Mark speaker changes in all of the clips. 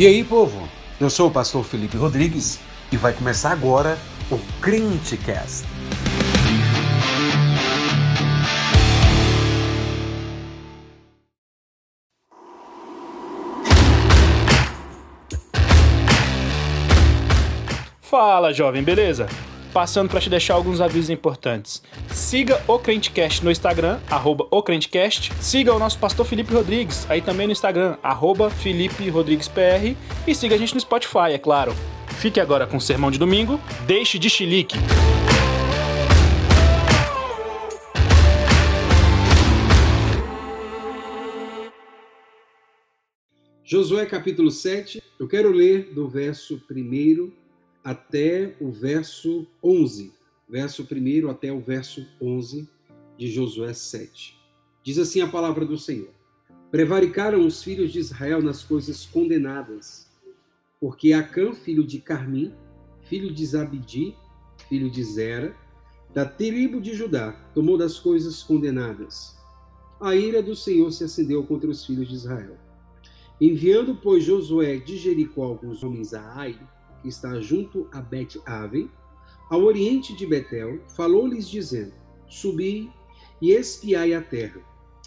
Speaker 1: E aí, povo? Eu sou o pastor Felipe Rodrigues e vai começar agora o Crentecast.
Speaker 2: Fala, jovem, beleza? Passando para te deixar alguns avisos importantes. Siga o Crentecast no Instagram, arroba o Crentecast. Siga o nosso pastor Felipe Rodrigues, aí também no Instagram, arroba Felipe Rodrigues PR. E siga a gente no Spotify, é claro. Fique agora com o Sermão de Domingo. Deixe de chilique.
Speaker 3: Josué capítulo 7, eu quero ler do verso 1 até o verso 11. Verso 1 até o verso 11 de Josué 7. Diz assim a palavra do Senhor: Prevaricaram os filhos de Israel nas coisas condenadas, porque Acã, filho de Carmim, filho de Zabidi, filho de Zera, da tribo de Judá, tomou das coisas condenadas. A ira do Senhor se acendeu contra os filhos de Israel. Enviando, pois, Josué de Jericó alguns homens a Ai, que está junto a Bet-Ave, ao oriente de Betel, falou-lhes dizendo: Subi e espiai a terra.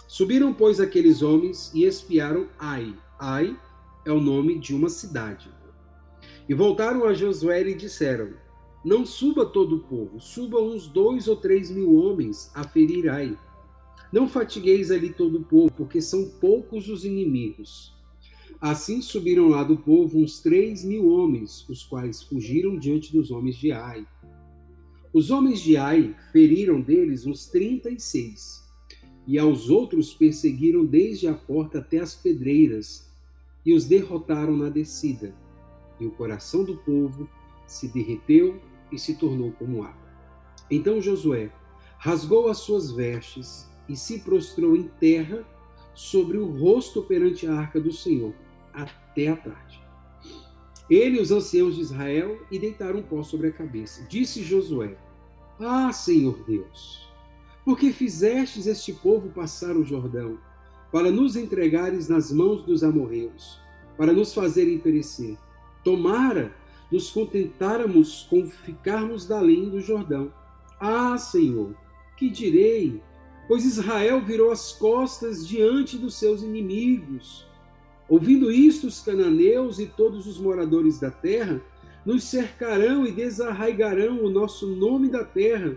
Speaker 3: Subiram, pois, aqueles homens e espiaram Ai. Ai é o nome de uma cidade. E voltaram a Josué e disseram: Não suba todo o povo, suba uns dois ou três mil homens a ferir Ai. Não fatigueis ali todo o povo, porque são poucos os inimigos. Assim subiram lá do povo uns três mil homens, os quais fugiram diante dos homens de Ai. Os homens de Ai feriram deles uns trinta e seis, e aos outros perseguiram desde a porta até as pedreiras, e os derrotaram na descida. E o coração do povo se derreteu e se tornou como água. Então Josué rasgou as suas vestes e se prostrou em terra sobre o rosto perante a arca do Senhor até a tarde. Ele e os anciãos de Israel e deitaram um pó sobre a cabeça. Disse Josué: Ah, Senhor Deus, por que fizestes este povo passar o Jordão, para nos entregares nas mãos dos amorreus, para nos fazerem perecer? Tomara nos contentáramos com ficarmos além do Jordão. Ah, Senhor, que direi? Pois Israel virou as costas diante dos seus inimigos. Ouvindo isto, os cananeus e todos os moradores da terra nos cercarão e desarraigarão o nosso nome da terra,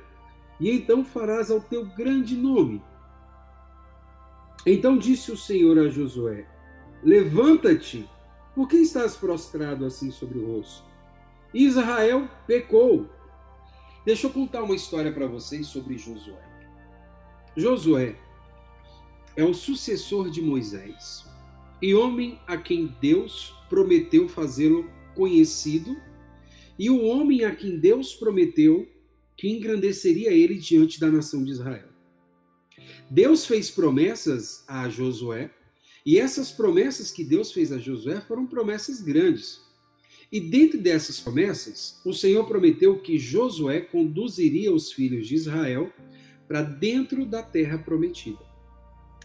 Speaker 3: e então farás ao teu grande nome. Então disse o Senhor a Josué: Levanta-te, por que estás prostrado assim sobre o rosto? Israel pecou. Deixa eu contar uma história para vocês sobre Josué. Josué é o sucessor de Moisés e homem a quem Deus prometeu fazê-lo conhecido, e o homem a quem Deus prometeu que engrandeceria ele diante da nação de Israel. Deus fez promessas a Josué, e essas promessas que Deus fez a Josué foram promessas grandes. E dentro dessas promessas, o Senhor prometeu que Josué conduziria os filhos de Israel para dentro da terra prometida.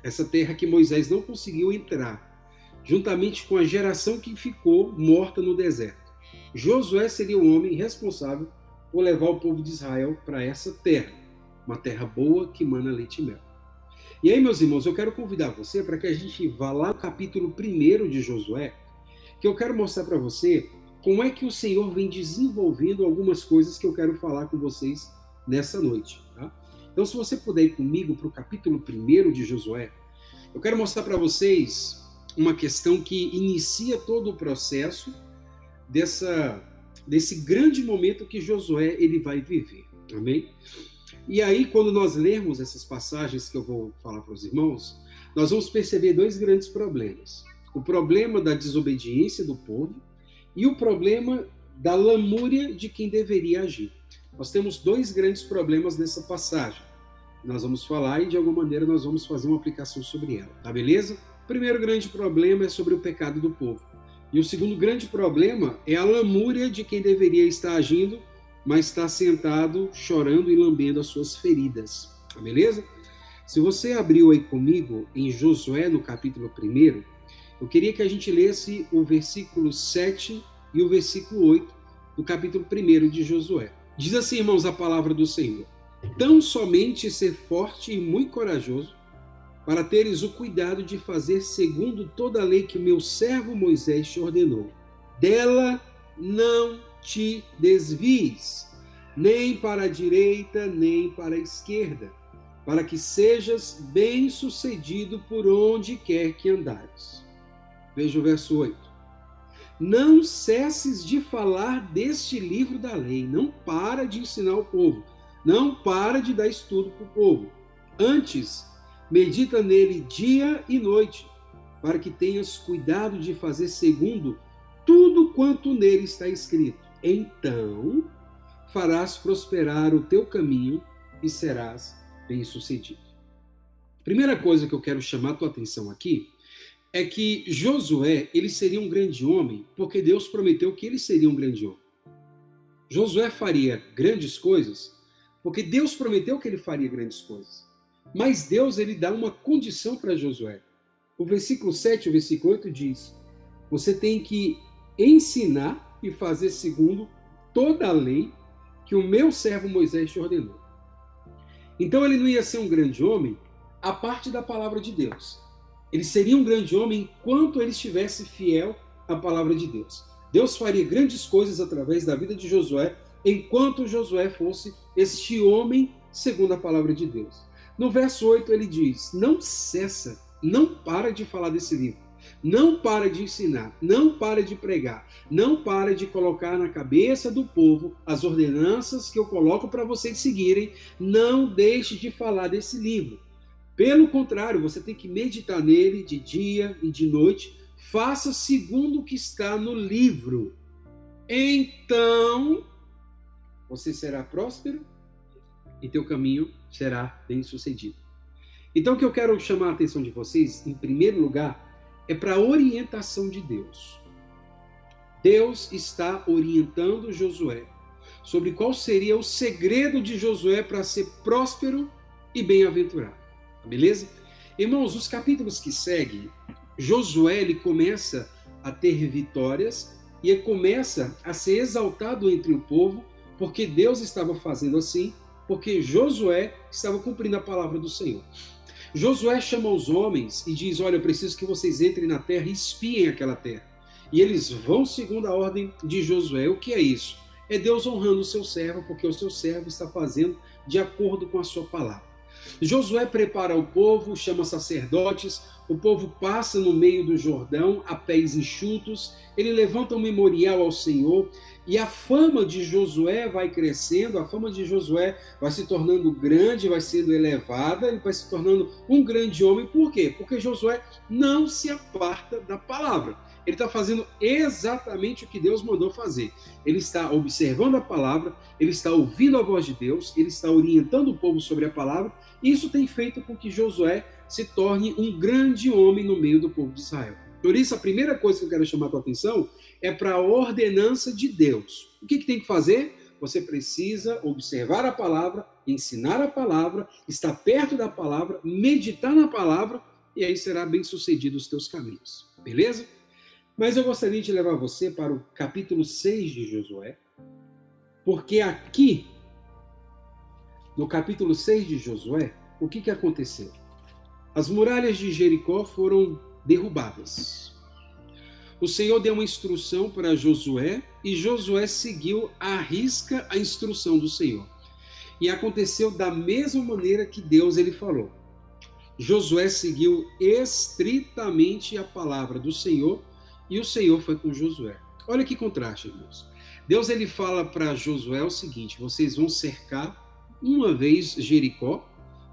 Speaker 3: Essa terra que Moisés não conseguiu entrar, juntamente com a geração que ficou morta no deserto. Josué seria o homem responsável por levar o povo de Israel para essa terra, uma terra boa que mana leite e mel. E aí, meus irmãos, eu quero convidar você para que a gente vá lá no capítulo 1 de Josué, que eu quero mostrar para você como é que o Senhor vem desenvolvendo algumas coisas que eu quero falar com vocês nessa noite. Tá? Então, se você puder ir comigo para o capítulo 1 de Josué, eu quero mostrar para vocês uma questão que inicia todo o processo dessa desse grande momento que Josué ele vai viver. Amém? E aí quando nós lermos essas passagens que eu vou falar para os irmãos, nós vamos perceber dois grandes problemas. O problema da desobediência do povo e o problema da lamúria de quem deveria agir. Nós temos dois grandes problemas nessa passagem. Nós vamos falar e de alguma maneira nós vamos fazer uma aplicação sobre ela, tá beleza? Primeiro grande problema é sobre o pecado do povo. E o segundo grande problema é a lamúria de quem deveria estar agindo, mas está sentado, chorando e lambendo as suas feridas. Tá beleza? Se você abriu aí comigo em Josué, no capítulo 1, Eu queria que a gente lesse o versículo 7 e o versículo 8 do capítulo 1 de Josué. Diz assim, irmãos, a palavra do Senhor: Tão somente ser forte e muito corajoso, para teres o cuidado de fazer segundo toda a lei que meu servo Moisés te ordenou. Dela não te desvies, nem para a direita, nem para a esquerda, para que sejas bem-sucedido por onde quer que andares. Veja o verso 8. Não cesses de falar deste livro da lei, não para de ensinar o povo, não para de dar estudo para o povo. Antes, medita nele dia e noite, para que tenhas cuidado de fazer segundo tudo quanto nele está escrito. Então farás prosperar o teu caminho e serás bem-sucedido. Primeira coisa que eu quero chamar a tua atenção aqui é que Josué, ele seria um grande homem, porque Deus prometeu que ele seria um grande homem. Josué faria grandes coisas, porque Deus prometeu que ele faria grandes coisas. Mas Deus ele dá uma condição para Josué. O versículo 7 e o versículo 8 diz: Você tem que ensinar e fazer segundo toda a lei que o meu servo Moisés te ordenou. Então ele não ia ser um grande homem a parte da palavra de Deus. Ele seria um grande homem enquanto ele estivesse fiel à palavra de Deus. Deus faria grandes coisas através da vida de Josué, enquanto Josué fosse este homem segundo a palavra de Deus. No verso 8 ele diz: Não cessa, não para de falar desse livro. Não para de ensinar, não para de pregar, não para de colocar na cabeça do povo as ordenanças que eu coloco para vocês seguirem. Não deixe de falar desse livro. Pelo contrário, você tem que meditar nele de dia e de noite. Faça segundo o que está no livro. Então você será próspero e teu caminho será bem sucedido. Então, o que eu quero chamar a atenção de vocês, em primeiro lugar, é para a orientação de Deus. Deus está orientando Josué sobre qual seria o segredo de Josué para ser próspero e bem-aventurado. Beleza? Irmãos, os capítulos que seguem, Josué ele começa a ter vitórias e ele começa a ser exaltado entre o povo, porque Deus estava fazendo assim, porque Josué estava cumprindo a palavra do Senhor. Josué chama os homens e diz: Olha, eu preciso que vocês entrem na terra e espiem aquela terra. E eles vão segundo a ordem de Josué. O que é isso? É Deus honrando o seu servo, porque o seu servo está fazendo de acordo com a sua palavra. Josué prepara o povo, chama sacerdotes, o povo passa no meio do Jordão a pés enxutos, ele levanta um memorial ao Senhor e a fama de Josué vai crescendo, a fama de Josué vai se tornando grande, vai sendo elevada, ele vai se tornando um grande homem. Por quê? Porque Josué não se aparta da palavra. Ele está fazendo exatamente o que Deus mandou fazer. Ele está observando a palavra, ele está ouvindo a voz de Deus, ele está orientando o povo sobre a palavra, e isso tem feito com que Josué se torne um grande homem no meio do povo de Israel. Por isso, a primeira coisa que eu quero chamar a tua atenção é para a ordenança de Deus. O que, que tem que fazer? Você precisa observar a palavra, ensinar a palavra, estar perto da palavra, meditar na palavra, e aí será bem sucedido os teus caminhos. Beleza? Mas eu gostaria de levar você para o capítulo 6 de Josué, porque aqui, no capítulo 6 de Josué, o que, que aconteceu? As muralhas de Jericó foram derrubadas. O Senhor deu uma instrução para Josué e Josué seguiu à risca a instrução do Senhor. E aconteceu da mesma maneira que Deus ele falou. Josué seguiu estritamente a palavra do Senhor e o Senhor foi com Josué. Olha que contraste, irmãos. Deus ele fala para Josué o seguinte: vocês vão cercar uma vez Jericó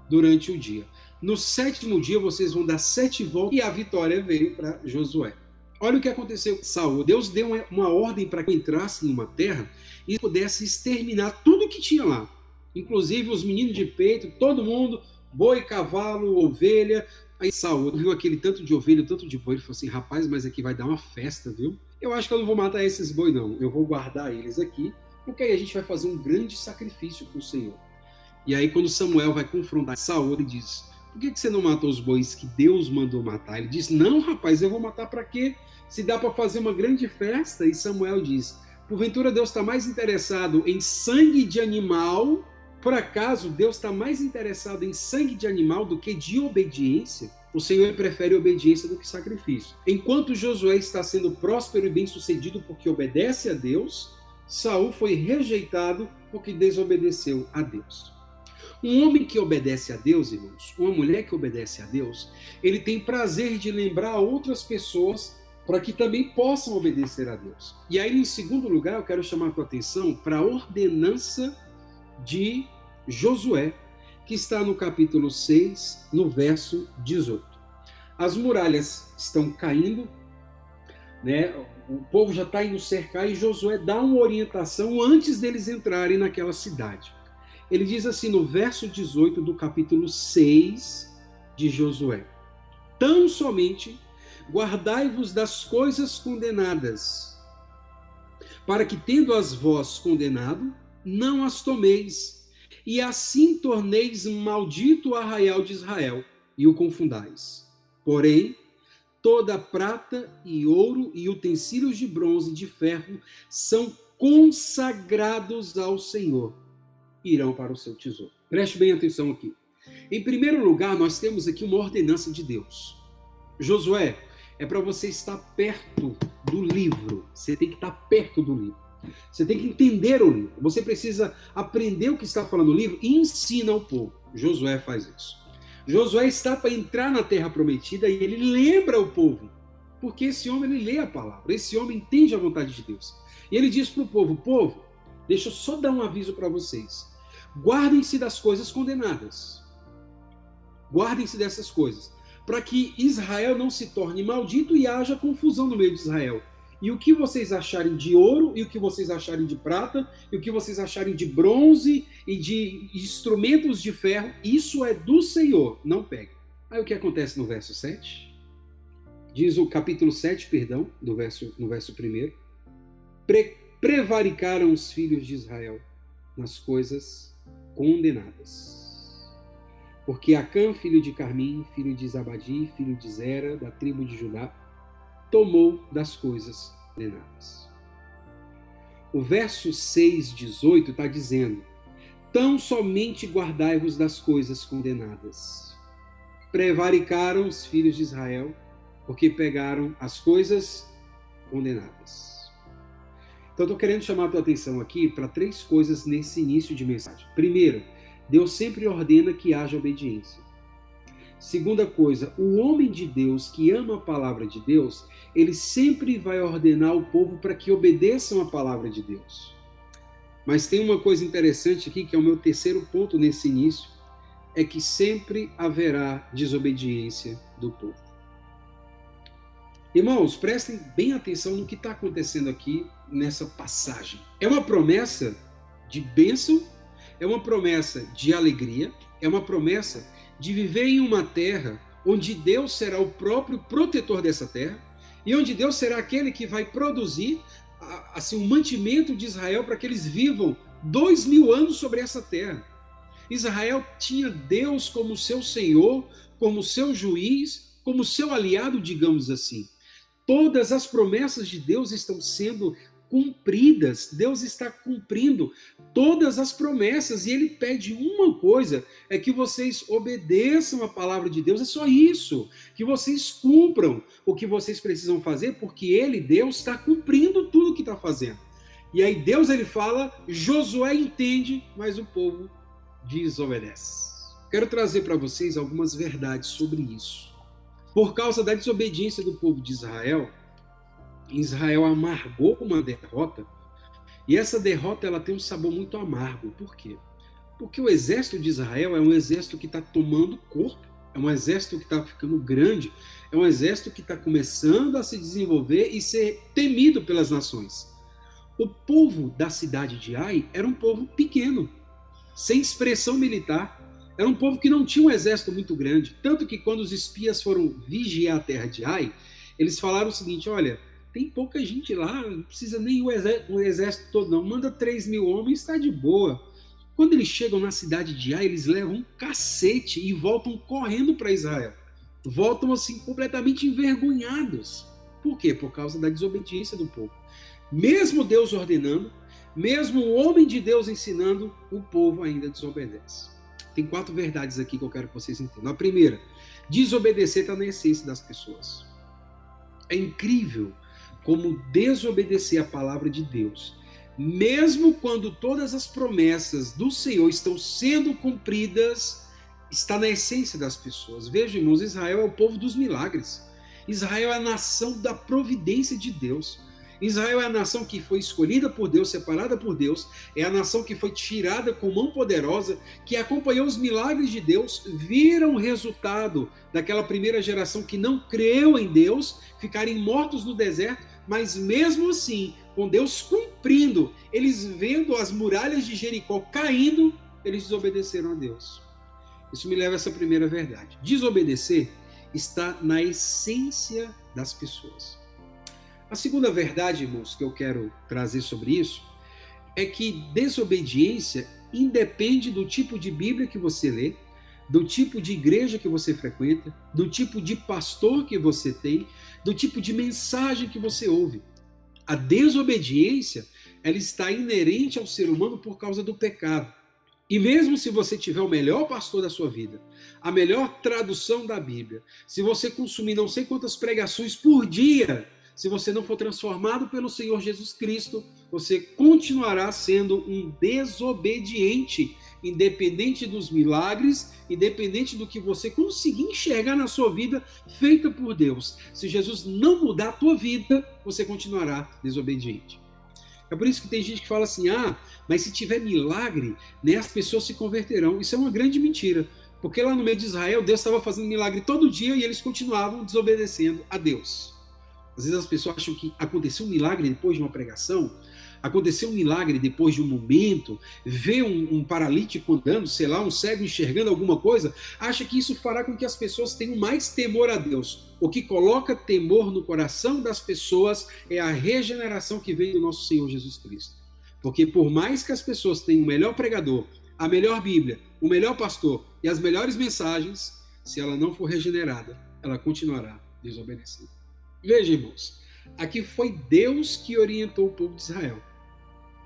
Speaker 3: durante o dia. No sétimo dia vocês vão dar sete voltas e a vitória veio para Josué. Olha o que aconteceu com Saul. Deus deu uma ordem para que entrasse em uma terra e pudesse exterminar tudo que tinha lá, inclusive os meninos de peito, todo mundo, boi, cavalo, ovelha, Aí Saul viu aquele tanto de ovelha, tanto de boi, ele falou assim: rapaz, mas aqui vai dar uma festa, viu? Eu acho que eu não vou matar esses boi, não. Eu vou guardar eles aqui, porque aí a gente vai fazer um grande sacrifício para o Senhor. E aí, quando Samuel vai confrontar Saul, ele diz: por que, que você não matou os bois que Deus mandou matar? Ele diz: Não, rapaz, eu vou matar para quê? Se dá para fazer uma grande festa. E Samuel diz: Porventura Deus está mais interessado em sangue de animal? Por acaso Deus está mais interessado em sangue de animal do que de obediência? O Senhor prefere obediência do que sacrifício. Enquanto Josué está sendo próspero e bem-sucedido porque obedece a Deus, Saul foi rejeitado porque desobedeceu a Deus. Um homem que obedece a Deus, irmãos, uma mulher que obedece a Deus, ele tem prazer de lembrar outras pessoas para que também possam obedecer a Deus. E aí, em segundo lugar, eu quero chamar a tua atenção para a ordenança de Josué, que está no capítulo 6, no verso 18. As muralhas estão caindo, né? o povo já está indo cercar e Josué dá uma orientação antes deles entrarem naquela cidade. Ele diz assim no verso 18 do capítulo 6 de Josué: Tão somente guardai-vos das coisas condenadas, para que, tendo as vós condenado, não as tomeis, e assim torneis maldito o arraial de Israel e o confundais. Porém, toda prata e ouro e utensílios de bronze e de ferro são consagrados ao Senhor irão para o seu tesouro. Preste bem atenção aqui. Em primeiro lugar, nós temos aqui uma ordenança de Deus. Josué, é para você estar perto do livro. Você tem que estar perto do livro. Você tem que entender o livro. Você precisa aprender o que está falando o livro e ensina ao povo. Josué faz isso. Josué está para entrar na terra prometida e ele lembra o povo. Porque esse homem ele lê a palavra, esse homem entende a vontade de Deus. E ele diz para o povo: povo, deixa eu só dar um aviso para vocês. Guardem-se das coisas condenadas. Guardem-se dessas coisas, para que Israel não se torne maldito e haja confusão no meio de Israel. E o que vocês acharem de ouro, e o que vocês acharem de prata, e o que vocês acharem de bronze e de instrumentos de ferro, isso é do Senhor, não pegue. Aí o que acontece no verso 7? Diz o capítulo 7, perdão, do verso, no verso 1. Pre prevaricaram os filhos de Israel nas coisas condenadas. Porque Acã, filho de Carmim, filho de Zabadi, filho de Zera, da tribo de Judá, tomou das coisas condenadas. O verso 6, 18 está dizendo: Tão somente guardai-vos das coisas condenadas. Prevaricaram os filhos de Israel, porque pegaram as coisas condenadas. Então, estou querendo chamar a tua atenção aqui para três coisas nesse início de mensagem. Primeiro, Deus sempre ordena que haja obediência. Segunda coisa, o homem de Deus que ama a palavra de Deus, ele sempre vai ordenar o povo para que obedeçam a palavra de Deus. Mas tem uma coisa interessante aqui, que é o meu terceiro ponto nesse início, é que sempre haverá desobediência do povo. Irmãos, prestem bem atenção no que está acontecendo aqui nessa passagem. É uma promessa de bênção, é uma promessa de alegria, é uma promessa de viver em uma terra onde Deus será o próprio protetor dessa terra e onde Deus será aquele que vai produzir assim o um mantimento de Israel para que eles vivam dois mil anos sobre essa terra. Israel tinha Deus como seu Senhor, como seu juiz, como seu aliado, digamos assim. Todas as promessas de Deus estão sendo cumpridas. Deus está cumprindo todas as promessas e ele pede uma coisa: é que vocês obedeçam a palavra de Deus. É só isso, que vocês cumpram o que vocês precisam fazer, porque ele, Deus, está cumprindo tudo o que está fazendo. E aí Deus ele fala, Josué entende, mas o povo desobedece. Quero trazer para vocês algumas verdades sobre isso. Por causa da desobediência do povo de Israel, Israel amargou uma derrota, e essa derrota ela tem um sabor muito amargo. Por quê? Porque o exército de Israel é um exército que está tomando corpo, é um exército que está ficando grande, é um exército que está começando a se desenvolver e ser temido pelas nações. O povo da cidade de Ai era um povo pequeno, sem expressão militar, era um povo que não tinha um exército muito grande. Tanto que quando os espias foram vigiar a terra de Ai, eles falaram o seguinte: olha, tem pouca gente lá, não precisa nem o exército, o exército todo, não. Manda 3 mil homens, está de boa. Quando eles chegam na cidade de Ai, eles levam um cacete e voltam correndo para Israel. Voltam assim completamente envergonhados. Por quê? Por causa da desobediência do povo. Mesmo Deus ordenando, mesmo o homem de Deus ensinando, o povo ainda desobedece. Tem quatro verdades aqui que eu quero que vocês entendam. A primeira, desobedecer está na essência das pessoas. É incrível como desobedecer a palavra de Deus mesmo quando todas as promessas do Senhor estão sendo cumpridas, está na essência das pessoas. Veja, irmãos, Israel é o povo dos milagres. Israel é a nação da providência de Deus. Israel é a nação que foi escolhida por Deus, separada por Deus, é a nação que foi tirada com mão poderosa, que acompanhou os milagres de Deus, viram o resultado daquela primeira geração que não creu em Deus, ficarem mortos no deserto, mas mesmo assim com Deus cumprindo, eles vendo as muralhas de Jericó caindo, eles desobedeceram a Deus. Isso me leva a essa primeira verdade. Desobedecer está na essência das pessoas. A segunda verdade, irmãos, que eu quero trazer sobre isso é que desobediência independe do tipo de Bíblia que você lê, do tipo de igreja que você frequenta, do tipo de pastor que você tem, do tipo de mensagem que você ouve. A desobediência, ela está inerente ao ser humano por causa do pecado. E mesmo se você tiver o melhor pastor da sua vida, a melhor tradução da Bíblia, se você consumir não sei quantas pregações por dia, se você não for transformado pelo Senhor Jesus Cristo, você continuará sendo um desobediente independente dos milagres, independente do que você conseguir enxergar na sua vida feita por Deus. Se Jesus não mudar a tua vida, você continuará desobediente. É por isso que tem gente que fala assim: ah, mas se tiver milagre, né, as pessoas se converterão. Isso é uma grande mentira. Porque lá no meio de Israel, Deus estava fazendo milagre todo dia e eles continuavam desobedecendo a Deus. Às vezes as pessoas acham que aconteceu um milagre depois de uma pregação, aconteceu um milagre depois de um momento, vê um, um, paralítico andando, sei lá, um cego enxergando alguma coisa, acha que isso fará com que as pessoas tenham mais temor a Deus. O que coloca temor no coração das pessoas é a regeneração que vem do nosso Senhor Jesus Cristo. Porque por mais que as pessoas tenham o melhor pregador, a melhor Bíblia, o melhor pastor e as melhores mensagens, se ela não for regenerada, ela continuará desobedecendo. Veja, irmãos, aqui foi Deus que orientou o povo de Israel.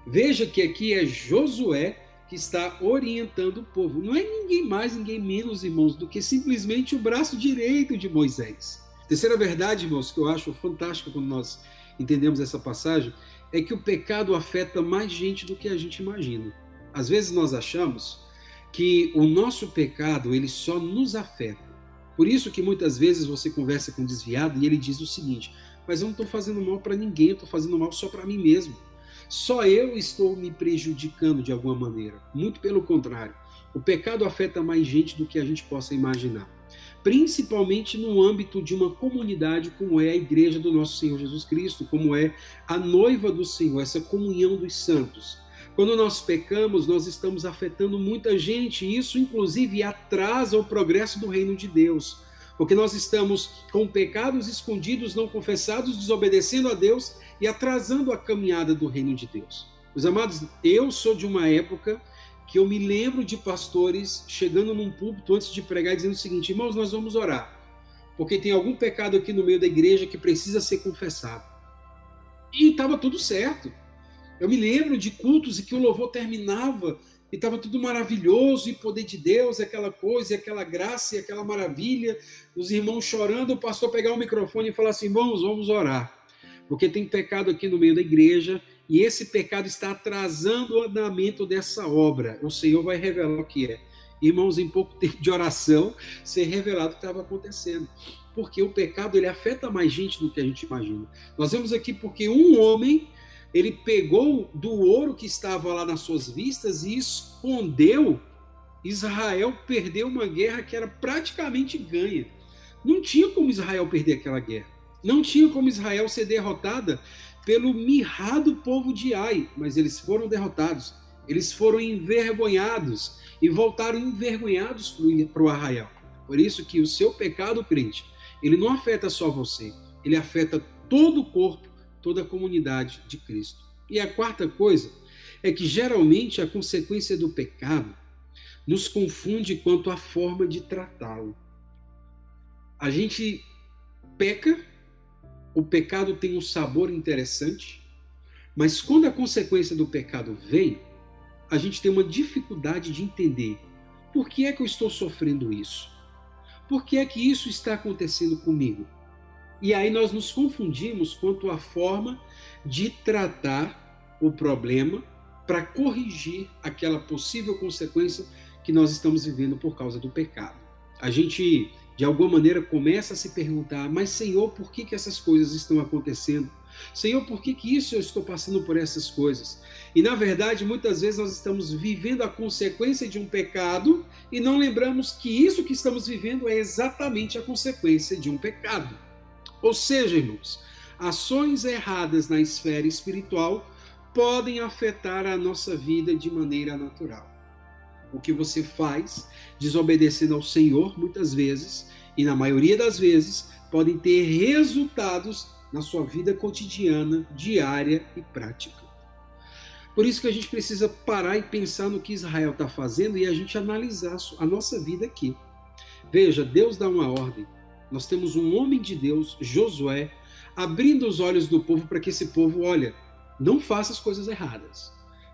Speaker 3: Veja que aqui é Josué que está orientando o povo. Não é ninguém mais, ninguém menos, irmãos, do que simplesmente o braço direito de Moisés. Terceira verdade, irmãos, que eu acho fantástica quando nós entendemos essa passagem, é que o pecado afeta mais gente do que a gente imagina. Às vezes nós achamos que o nosso pecado ele só nos afeta. Por isso que muitas vezes você conversa com um desviado e ele diz o seguinte: mas eu não estou fazendo mal para ninguém, eu estou fazendo mal só para mim mesmo. Só eu estou me prejudicando de alguma maneira. Muito pelo contrário. O pecado afeta mais gente do que a gente possa imaginar. Principalmente no âmbito de uma comunidade como é a igreja do nosso Senhor Jesus Cristo, como é a noiva do Senhor, essa comunhão dos santos. Quando nós pecamos, nós estamos afetando muita gente, e isso inclusive atrasa o progresso do reino de Deus porque nós estamos com pecados escondidos, não confessados, desobedecendo a Deus e atrasando a caminhada do reino de Deus. Meus amados, eu sou de uma época que eu me lembro de pastores chegando num púlpito antes de pregar dizendo o seguinte: irmãos, nós vamos orar, porque tem algum pecado aqui no meio da igreja que precisa ser confessado. E estava tudo certo. Eu me lembro de cultos em que o louvor terminava e estava tudo maravilhoso, e poder de Deus, aquela coisa, aquela graça, e aquela maravilha, os irmãos chorando, o pastor pegar o microfone e falar assim: irmãos, vamos orar, porque tem pecado aqui no meio da igreja, e esse pecado está atrasando o andamento dessa obra. O Senhor vai revelar o que é. Irmãos, em pouco tempo de oração, ser revelado o que estava acontecendo. Porque o pecado ele afeta mais gente do que a gente imagina. Nós vemos aqui porque um homem ele pegou do ouro que estava lá nas suas vistas e escondeu. Israel perdeu uma guerra que era praticamente ganha. Não tinha como Israel perder aquela guerra. Não tinha como Israel ser derrotada pelo mirrado povo de Ai, mas eles foram derrotados. Eles foram envergonhados e voltaram envergonhados para o arraial. Por isso que o seu pecado, crente, ele não afeta só você, ele afeta todo o corpo toda a comunidade de Cristo. E a quarta coisa é que geralmente a consequência do pecado nos confunde quanto à forma de tratá-lo. A gente peca, o pecado tem um sabor interessante, mas quando a consequência do pecado vem, a gente tem uma dificuldade de entender por que é que eu estou sofrendo isso? Por que é que isso está acontecendo comigo? E aí nós nos confundimos quanto à forma de tratar o problema para corrigir aquela possível consequência que nós estamos vivendo por causa do pecado. A gente, de alguma maneira, começa a se perguntar: mas, Senhor, por que, que essas coisas estão acontecendo? Senhor, por que, que isso eu estou passando por essas coisas? E na verdade, muitas vezes nós estamos vivendo a consequência de um pecado e não lembramos que isso que estamos vivendo é exatamente a consequência de um pecado. Ou seja, irmãos, ações erradas na esfera espiritual podem afetar a nossa vida de maneira natural. O que você faz desobedecendo ao Senhor, muitas vezes, e na maioria das vezes, podem ter resultados na sua vida cotidiana, diária e prática. Por isso que a gente precisa parar e pensar no que Israel está fazendo e a gente analisar a nossa vida aqui. Veja, Deus dá uma ordem. Nós temos um homem de Deus, Josué, abrindo os olhos do povo para que esse povo, olha, não faça as coisas erradas.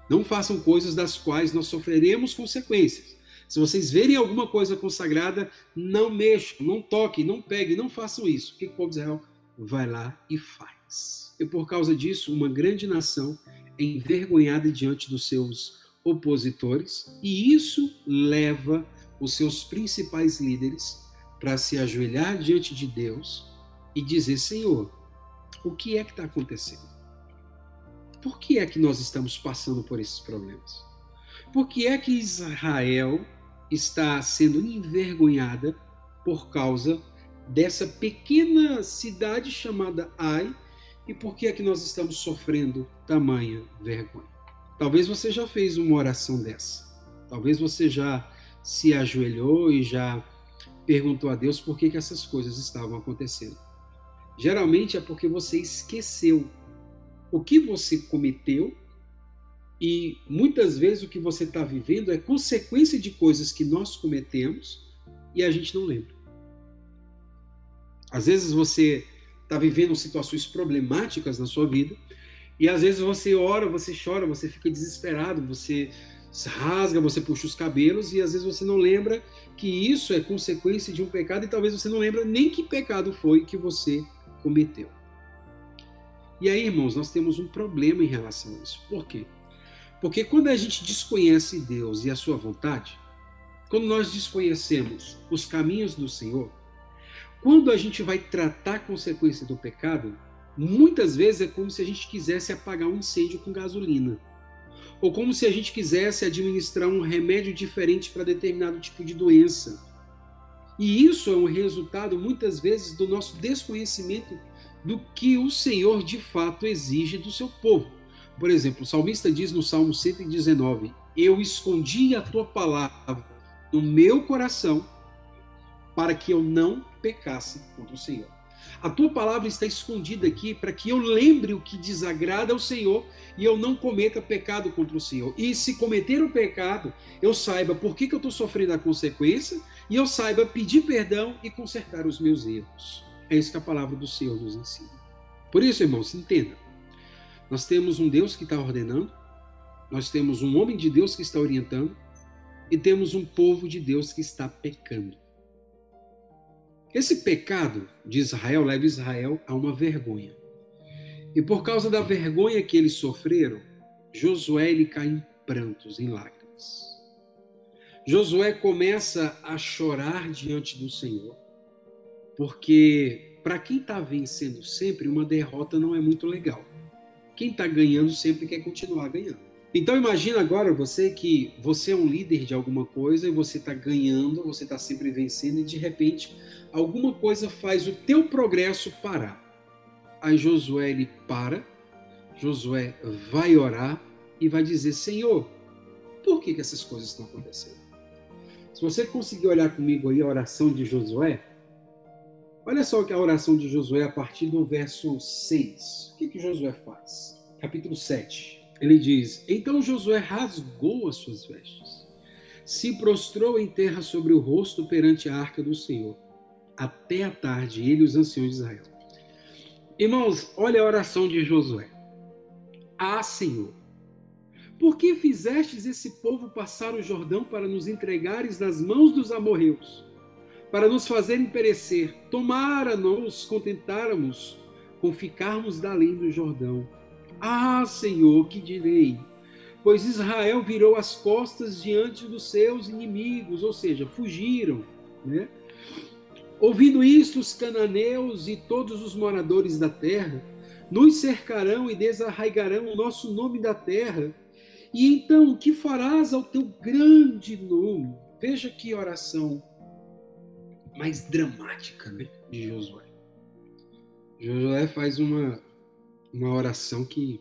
Speaker 3: Não façam coisas das quais nós sofreremos consequências. Se vocês verem alguma coisa consagrada, não mexam, não toquem, não peguem, não façam isso. O que o povo de Israel vai lá e faz. E por causa disso, uma grande nação é envergonhada diante dos seus opositores, e isso leva os seus principais líderes para se ajoelhar diante de Deus e dizer: Senhor, o que é que está acontecendo? Por que é que nós estamos passando por esses problemas? Por que é que Israel está sendo envergonhada por causa dessa pequena cidade chamada Ai e por que é que nós estamos sofrendo tamanha vergonha. Talvez você já fez uma oração dessa. Talvez você já se ajoelhou e já perguntou a Deus por que, que essas coisas estavam acontecendo. Geralmente é porque você esqueceu o que você cometeu e muitas vezes o que você está vivendo é consequência de coisas que nós cometemos e a gente não lembra. Às vezes você está vivendo situações problemáticas na sua vida e às vezes você ora, você chora, você fica desesperado, você rasga, você puxa os cabelos e às vezes você não lembra que isso é consequência de um pecado e talvez você não lembra nem que pecado foi que você cometeu. E aí, irmãos, nós temos um problema em relação a isso. Por quê? Porque quando a gente desconhece Deus e a sua vontade, quando nós desconhecemos os caminhos do Senhor, quando a gente vai tratar a consequência do pecado, muitas vezes é como se a gente quisesse apagar um incêndio com gasolina. Ou como se a gente quisesse administrar um remédio diferente para determinado tipo de doença. E isso é um resultado, muitas vezes, do nosso desconhecimento do que o Senhor de fato exige do seu povo. Por exemplo, o salmista diz no Salmo 119: Eu escondi a tua palavra no meu coração para que eu não pecasse contra o Senhor. A tua palavra está escondida aqui para que eu lembre o que desagrada ao Senhor e eu não cometa pecado contra o Senhor. E se cometer o pecado, eu saiba por que, que eu estou sofrendo a consequência e eu saiba pedir perdão e consertar os meus erros. É isso que a palavra do Senhor nos ensina. Por isso, irmãos, entenda. Nós temos um Deus que está ordenando, nós temos um homem de Deus que está orientando e temos um povo de Deus que está pecando. Esse pecado de Israel leva Israel a uma vergonha. E por causa da vergonha que eles sofreram, Josué ele cai em prantos, em lágrimas. Josué começa a chorar diante do Senhor, porque para quem está vencendo sempre, uma derrota não é muito legal. Quem está ganhando sempre quer continuar ganhando. Então imagina agora você que você é um líder de alguma coisa e você está ganhando, você está sempre vencendo e de repente alguma coisa faz o teu progresso parar. Aí Josué ele para, Josué vai orar e vai dizer: Senhor, por que, que essas coisas estão acontecendo? Se você conseguir olhar comigo aí a oração de Josué, olha só que a oração de Josué a partir do verso 6. O que, que Josué faz? Capítulo 7. Ele diz: Então Josué rasgou as suas vestes, se prostrou em terra sobre o rosto perante a arca do Senhor, até a tarde, ele e os anciões de Israel. Irmãos, olha a oração de Josué. Ah, Senhor, por que fizestes esse povo passar o Jordão para nos entregares nas mãos dos amorreus, para nos fazerem perecer? Tomara nos contentáramos com ficarmos da além do Jordão. Ah, Senhor, que direi? Pois Israel virou as costas diante dos seus inimigos, ou seja, fugiram, né? Ouvindo isto, os cananeus e todos os moradores da terra nos cercarão e desarraigarão o nosso nome da terra e então, o que farás ao teu grande nome? Veja que oração mais dramática né, de Josué. Josué faz uma, uma oração que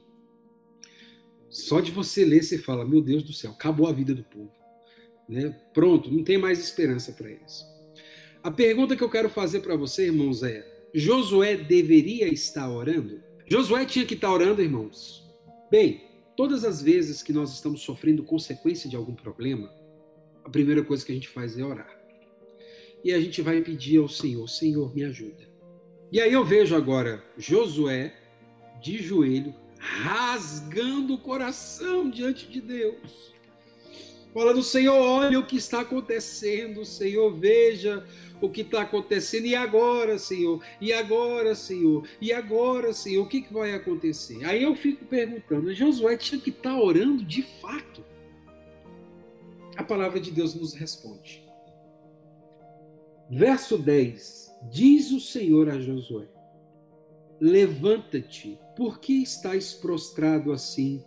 Speaker 3: só de você ler você fala: Meu Deus do céu, acabou a vida do povo. Né? Pronto, não tem mais esperança para eles. A pergunta que eu quero fazer para você, irmãos, é: Josué deveria estar orando? Josué tinha que estar orando, irmãos. Bem, Todas as vezes que nós estamos sofrendo consequência de algum problema, a primeira coisa que a gente faz é orar. E a gente vai pedir ao Senhor: Senhor, me ajuda. E aí eu vejo agora Josué de joelho, rasgando o coração diante de Deus. Falando, Senhor, olha o que está acontecendo, Senhor, veja o que está acontecendo. E agora, Senhor? E agora, Senhor? E agora, Senhor? O que, que vai acontecer? Aí eu fico perguntando: Josué tinha que estar tá orando de fato? A palavra de Deus nos responde. Verso 10: Diz o Senhor a Josué: Levanta-te, porque estás prostrado assim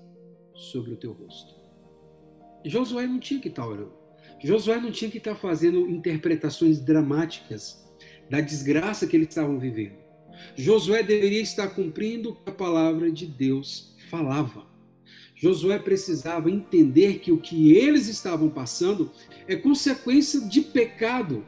Speaker 3: sobre o teu rosto. Josué não tinha que estar tá orando. Josué não tinha que estar fazendo interpretações dramáticas da desgraça que eles estavam vivendo. Josué deveria estar cumprindo o que a palavra de Deus falava. Josué precisava entender que o que eles estavam passando é consequência de pecado.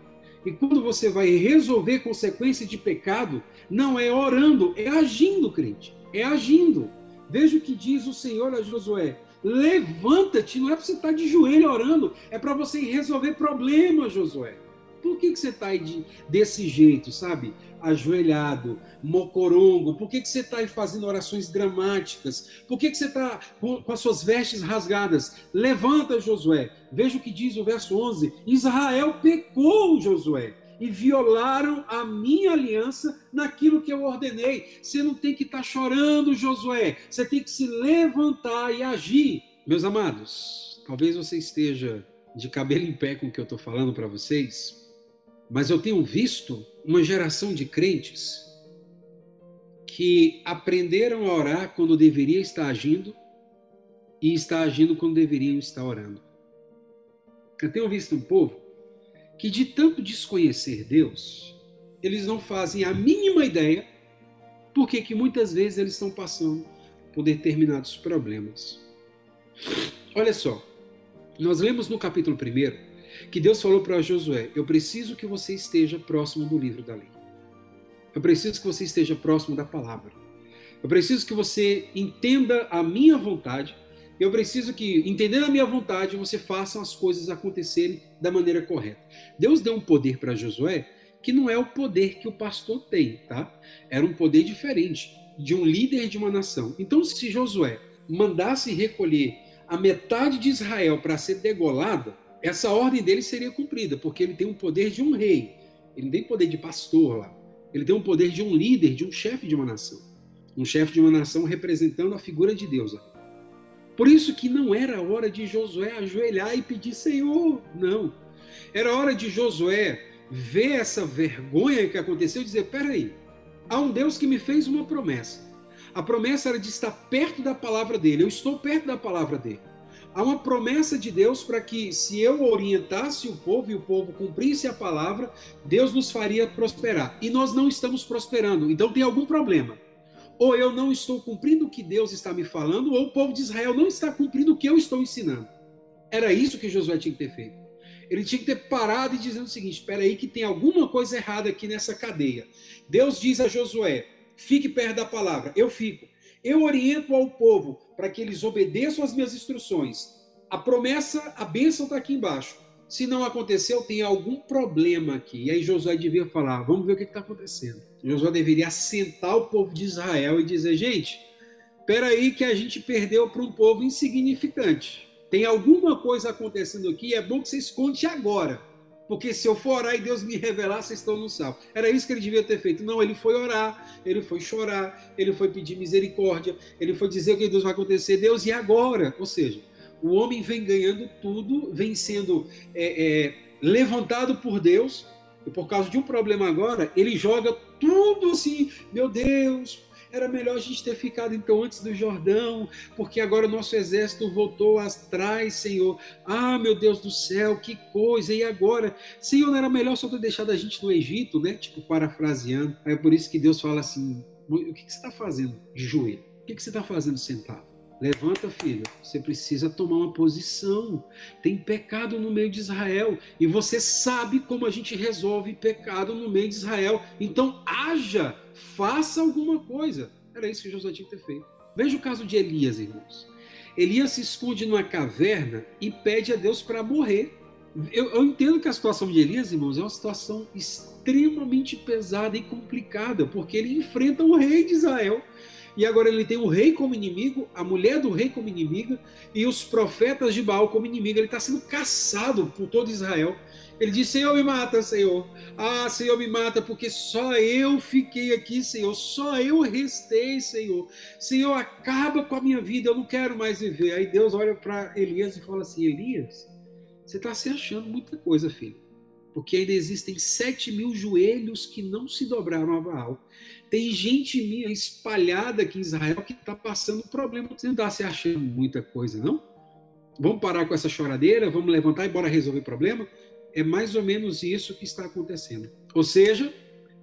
Speaker 3: E quando você vai resolver consequência de pecado, não é orando, é agindo, crente. É agindo. Veja o que diz o Senhor a Josué: Levanta-te, não é para você estar de joelho orando, é para você resolver problemas, Josué. Por que, que você está aí de, desse jeito, sabe? Ajoelhado, mocorongo? Por que, que você está aí fazendo orações dramáticas? Por que, que você está com, com as suas vestes rasgadas? Levanta, Josué. Veja o que diz o verso 11: Israel pecou, Josué e violaram a minha aliança naquilo que eu ordenei. Você não tem que estar tá chorando, Josué. Você tem que se levantar e agir. Meus amados, talvez você esteja de cabelo em pé com o que eu estou falando para vocês, mas eu tenho visto uma geração de crentes que aprenderam a orar quando deveria estar agindo e está agindo quando deveriam estar orando. Eu tenho visto um povo que de tanto desconhecer Deus, eles não fazem a mínima ideia porque que muitas vezes eles estão passando por determinados problemas. Olha só, nós lemos no capítulo 1 que Deus falou para Josué: Eu preciso que você esteja próximo do livro da lei. Eu preciso que você esteja próximo da palavra. Eu preciso que você entenda a minha vontade eu preciso que, entendendo a minha vontade, você faça as coisas acontecerem da maneira correta. Deus deu um poder para Josué que não é o poder que o pastor tem, tá? Era um poder diferente, de um líder de uma nação. Então, se Josué mandasse recolher a metade de Israel para ser degolada, essa ordem dele seria cumprida, porque ele tem o poder de um rei. Ele não tem poder de pastor lá. Ele tem o poder de um líder, de um chefe de uma nação. Um chefe de uma nação representando a figura de Deus. Por isso que não era hora de Josué ajoelhar e pedir Senhor, não. Era hora de Josué ver essa vergonha que aconteceu e dizer: peraí, há um Deus que me fez uma promessa. A promessa era de estar perto da palavra dele. Eu estou perto da palavra dele. Há uma promessa de Deus para que, se eu orientasse o povo e o povo cumprisse a palavra, Deus nos faria prosperar. E nós não estamos prosperando. Então tem algum problema ou eu não estou cumprindo o que Deus está me falando, ou o povo de Israel não está cumprindo o que eu estou ensinando. Era isso que Josué tinha que ter feito. Ele tinha que ter parado e dizendo o seguinte: espera aí que tem alguma coisa errada aqui nessa cadeia. Deus diz a Josué: fique perto da palavra. Eu fico. Eu oriento ao povo para que eles obedeçam às minhas instruções. A promessa, a bênção está aqui embaixo. Se não aconteceu, tem algum problema aqui. E aí Josué devia falar: vamos ver o que está acontecendo. Josué deveria assentar o povo de Israel e dizer: gente, espera aí que a gente perdeu para um povo insignificante. Tem alguma coisa acontecendo aqui, é bom que vocês contem agora. Porque se eu for orar e Deus me revelar, vocês estão no céu. Era isso que ele devia ter feito. Não, ele foi orar, ele foi chorar, ele foi pedir misericórdia, ele foi dizer o que Deus vai acontecer. Deus, e agora? Ou seja, o homem vem ganhando tudo, vem sendo é, é, levantado por Deus, e por causa de um problema agora, ele joga tudo assim, meu Deus, era melhor a gente ter ficado então antes do Jordão, porque agora o nosso exército voltou atrás, Senhor. Ah, meu Deus do céu, que coisa! E agora? Senhor, não era melhor só ter deixado a gente no Egito, né? Tipo, parafraseando. É por isso que Deus fala assim: o que, você está fazendo de joelho? O que, que você está fazendo sentado? Levanta, filho. Você precisa tomar uma posição. Tem pecado no meio de Israel. E você sabe como a gente resolve pecado no meio de Israel. Então, haja faça alguma coisa. Era isso que Josué tinha que ter feito. Veja o caso de Elias, irmãos. Elias se esconde numa caverna e pede a Deus para morrer. Eu, eu, entendo que a situação de Elias, irmãos, é uma situação extremamente pesada e complicada, porque ele enfrenta o rei de Israel. E agora ele tem o rei como inimigo, a mulher do rei como inimiga e os profetas de Baal como inimigo. Ele está sendo caçado por todo Israel. Ele diz: Senhor, me mata, Senhor. Ah, Senhor, me mata, porque só eu fiquei aqui, Senhor. Só eu restei, Senhor. Senhor, acaba com a minha vida, eu não quero mais viver. Aí Deus olha para Elias e fala assim: Elias, você está se achando muita coisa, filho. Porque ainda existem sete mil joelhos que não se dobraram a Baal. Tem gente minha espalhada aqui em Israel que está passando problema. Você não está se achando muita coisa, não? Vamos parar com essa choradeira, vamos levantar e bora resolver o problema? é mais ou menos isso que está acontecendo. Ou seja,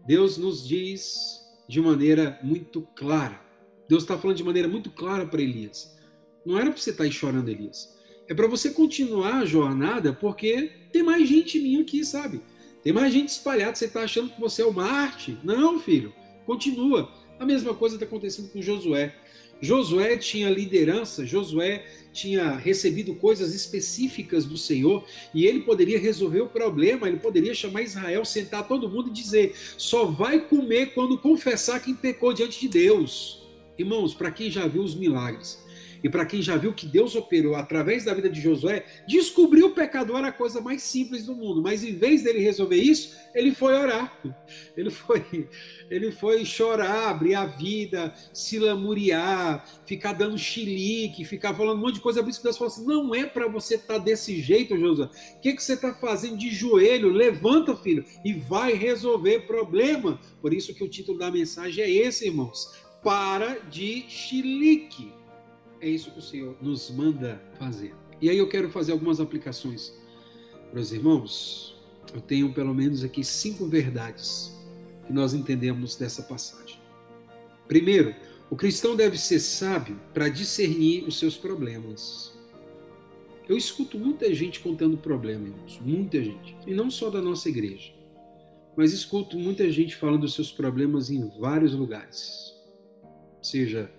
Speaker 3: Deus nos diz de maneira muito clara. Deus está falando de maneira muito clara para Elias. Não era para você estar tá aí chorando, Elias. É para você continuar a jornada, porque tem mais gente minha aqui, sabe? Tem mais gente espalhada. Você está achando que você é o Marte? Não, filho. Continua. A mesma coisa está acontecendo com Josué. Josué tinha liderança, Josué tinha recebido coisas específicas do Senhor e ele poderia resolver o problema, ele poderia chamar Israel, sentar todo mundo e dizer: só vai comer quando confessar quem pecou diante de Deus. Irmãos, para quem já viu os milagres, e para quem já viu que Deus operou através da vida de Josué, descobrir o pecador era a coisa mais simples do mundo. Mas em vez dele resolver isso, ele foi orar. Ele foi, ele foi chorar, abrir a vida, se lamuriar, ficar dando chilique, ficar falando um monte de coisa. Por isso que Deus falou assim: não é para você estar tá desse jeito, Josué. O que, que você está fazendo de joelho? Levanta, filho, e vai resolver problema. Por isso que o título da mensagem é esse, irmãos. Para de chilique. É isso que o Senhor nos manda fazer. E aí eu quero fazer algumas aplicações para os irmãos. Eu tenho pelo menos aqui cinco verdades que nós entendemos dessa passagem. Primeiro, o cristão deve ser sábio para discernir os seus problemas. Eu escuto muita gente contando problema, irmãos, muita gente, e não só da nossa igreja, mas escuto muita gente falando dos seus problemas em vários lugares, seja